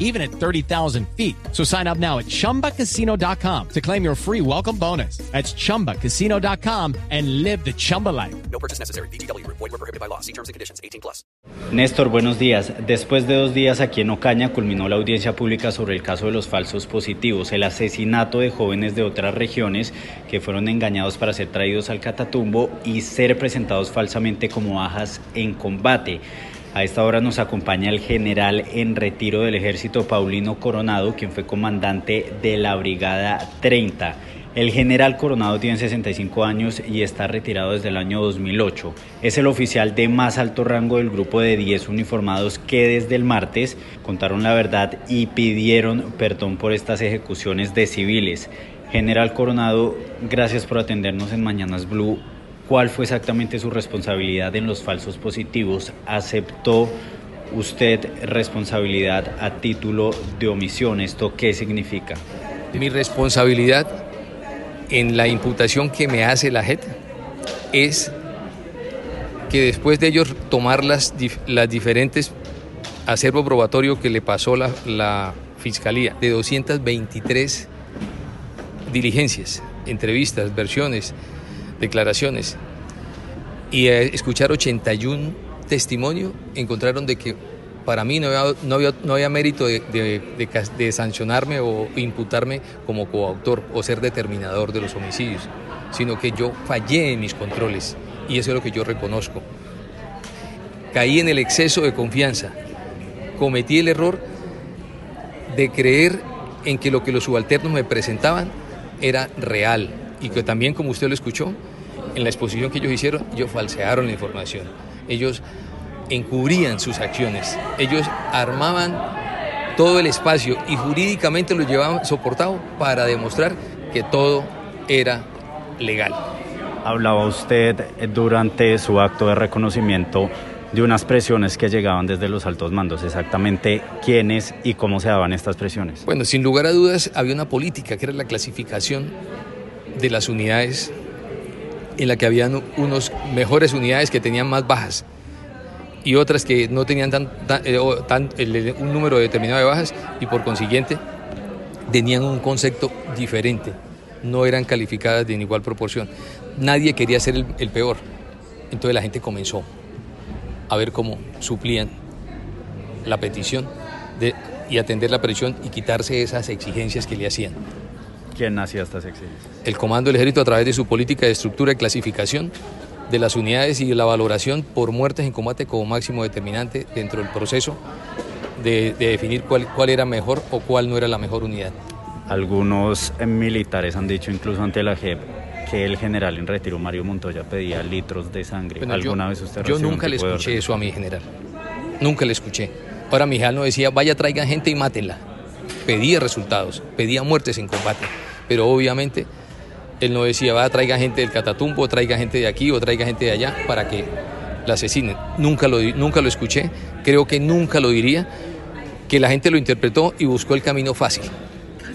even at 30,000 feet. So sign up now at chumbacasino.com to claim your free welcome bonus. That's chumbacasino.com and live the Chumba life. No purchase necessary. BGW. Void were prohibited by law. See terms and conditions. 18 plus. Néstor, buenos días. Después de dos días aquí en Ocaña culminó la audiencia pública sobre el caso de los falsos positivos, el asesinato de jóvenes de otras regiones que fueron engañados para ser traídos al Catatumbo y ser presentados falsamente como bajas en combate. A esta hora nos acompaña el general en retiro del ejército Paulino Coronado, quien fue comandante de la Brigada 30. El general Coronado tiene 65 años y está retirado desde el año 2008. Es el oficial de más alto rango del grupo de 10 uniformados que desde el martes contaron la verdad y pidieron perdón por estas ejecuciones de civiles. General Coronado, gracias por atendernos en Mañanas Blue. ¿Cuál fue exactamente su responsabilidad en los falsos positivos? ¿Aceptó usted responsabilidad a título de omisión? ¿Esto qué significa? Mi responsabilidad en la imputación que me hace la JET es que después de ellos tomar las, las diferentes acervo probatorio que le pasó la, la Fiscalía de 223 diligencias, entrevistas, versiones, declaraciones y escuchar 81 testimonios, encontraron de que para mí no había, no había, no había mérito de, de, de, de, sancionarme o imputarme como coautor o ser determinador de los homicidios, sino que yo fallé en mis controles y eso es lo que yo reconozco. Caí en el exceso de confianza, cometí el error de creer en que lo que los subalternos me presentaban era real y que también, como usted lo escuchó, en la exposición que ellos hicieron, ellos falsearon la información. Ellos encubrían sus acciones. Ellos armaban todo el espacio y jurídicamente lo llevaban soportado para demostrar que todo era legal. Hablaba usted durante su acto de reconocimiento de unas presiones que llegaban desde los altos mandos. Exactamente quiénes y cómo se daban estas presiones. Bueno, sin lugar a dudas había una política que era la clasificación de las unidades en la que habían unos mejores unidades que tenían más bajas y otras que no tenían tan, eh, un número determinado de bajas y por consiguiente tenían un concepto diferente, no eran calificadas en igual proporción. Nadie quería ser el, peor, entonces la gente comenzó a ver cómo suplían la petición y atender la presión y quitarse esas exigencias que le hacían. ¿Quién hacía estas exigencias? El Comando del Ejército a través de su política de estructura y clasificación de las unidades y la valoración por muertes en combate como máximo determinante dentro del proceso de, de definir cuál, cuál, era mejor o cuál no era la mejor unidad. Algunos militares han dicho incluso ante la JEP que el general en retiro Mario Montoya pedía litros de sangre. Bueno, ¿Alguna yo, vez usted Yo nunca le escuché eso a mi general. Nunca le escuché. Ahora mi general no decía, vaya traigan gente y mátenla. Pedía resultados, pedía muertes en combate. Pero obviamente él no decía, va, traiga gente del Catatumbo, traiga gente de aquí o traiga gente de allá para que la asesinen. Nunca lo, nunca lo escuché, creo que nunca lo diría, que la gente lo interpretó y buscó el camino fácil.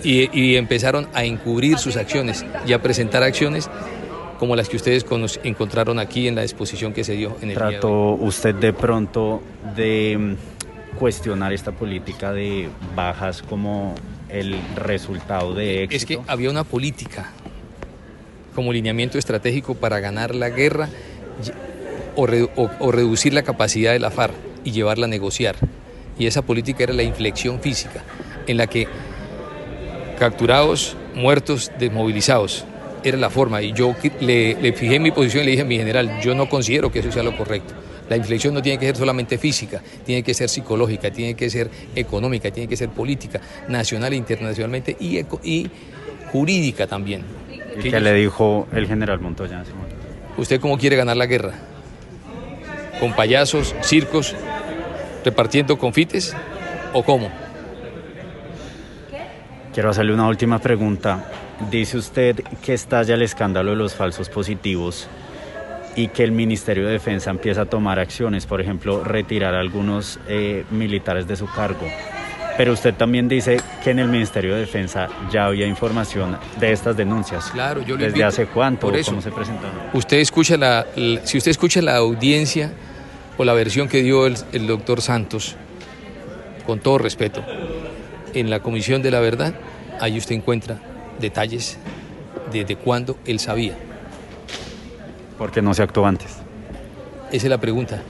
Y, y empezaron a encubrir sus acciones y a presentar acciones como las que ustedes encontraron aquí en la exposición que se dio en el ¿Trató usted de pronto de cuestionar esta política de bajas como el resultado de éxito? Es que había una política como lineamiento estratégico para ganar la guerra o, re, o, o, reducir la capacidad de la FARC y llevarla a negociar. Y esa política era la inflexión física, en la que capturados, muertos, desmovilizados, era la forma. Y yo le, le fijé mi posición y le dije a mi general, yo no considero que eso sea lo correcto. La inflexión no tiene que ser solamente física, tiene que ser psicológica, tiene que ser económica, tiene que ser política, nacional e internacionalmente y, eco, y jurídica también. ¿Y qué le dijo el general Montoya? ¿Usted cómo quiere ganar la guerra? ¿Con payasos, circos, repartiendo confites o cómo? Quiero hacerle una última pregunta. Dice usted que estalla el escándalo de los falsos positivos y que el Ministerio de Defensa empieza a tomar acciones, por ejemplo, retirar a algunos eh, militares de su cargo. Pero usted también dice que en el Ministerio de Defensa ya había información de estas denuncias. Claro, yo lo ¿Desde invito. hace cuánto? Por eso. ¿Cómo se presentaron? Usted escucha la, la- si usted escucha la audiencia o la versión que dio el, el doctor Santos, con todo respeto, en la Comisión de la Verdad, ahí usted encuentra detalles desde cuándo él sabía. Porque no se actuó antes. Esa es la pregunta.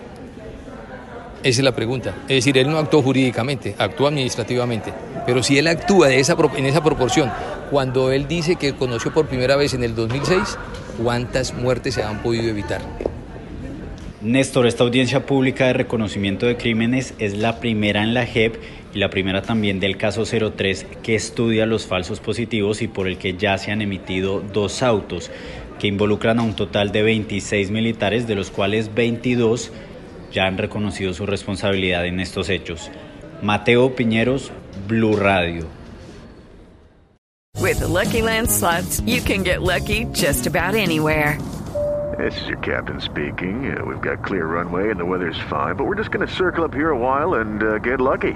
Esa es la pregunta. Es decir, él no actuó jurídicamente, actuó administrativamente. Pero si él actúa de esa, en esa proporción, cuando él dice que conoció por primera vez en el 2006, ¿cuántas muertes se han podido evitar? Néstor, esta audiencia pública de reconocimiento de crímenes es la primera en la JEP y la primera también del caso 03 que estudia los falsos positivos y por el que ya se han emitido dos autos que involucran a un total de 26 militares, de los cuales 22 ya han reconocido su responsabilidad en estos hechos. Mateo Piñeros, Blue Radio. With the Lucky Land slots, you can get lucky just about anywhere. This is your captain speaking. Uh, we've got clear runway and the weather's fine, but we're just going to circle up here a while and uh, get lucky.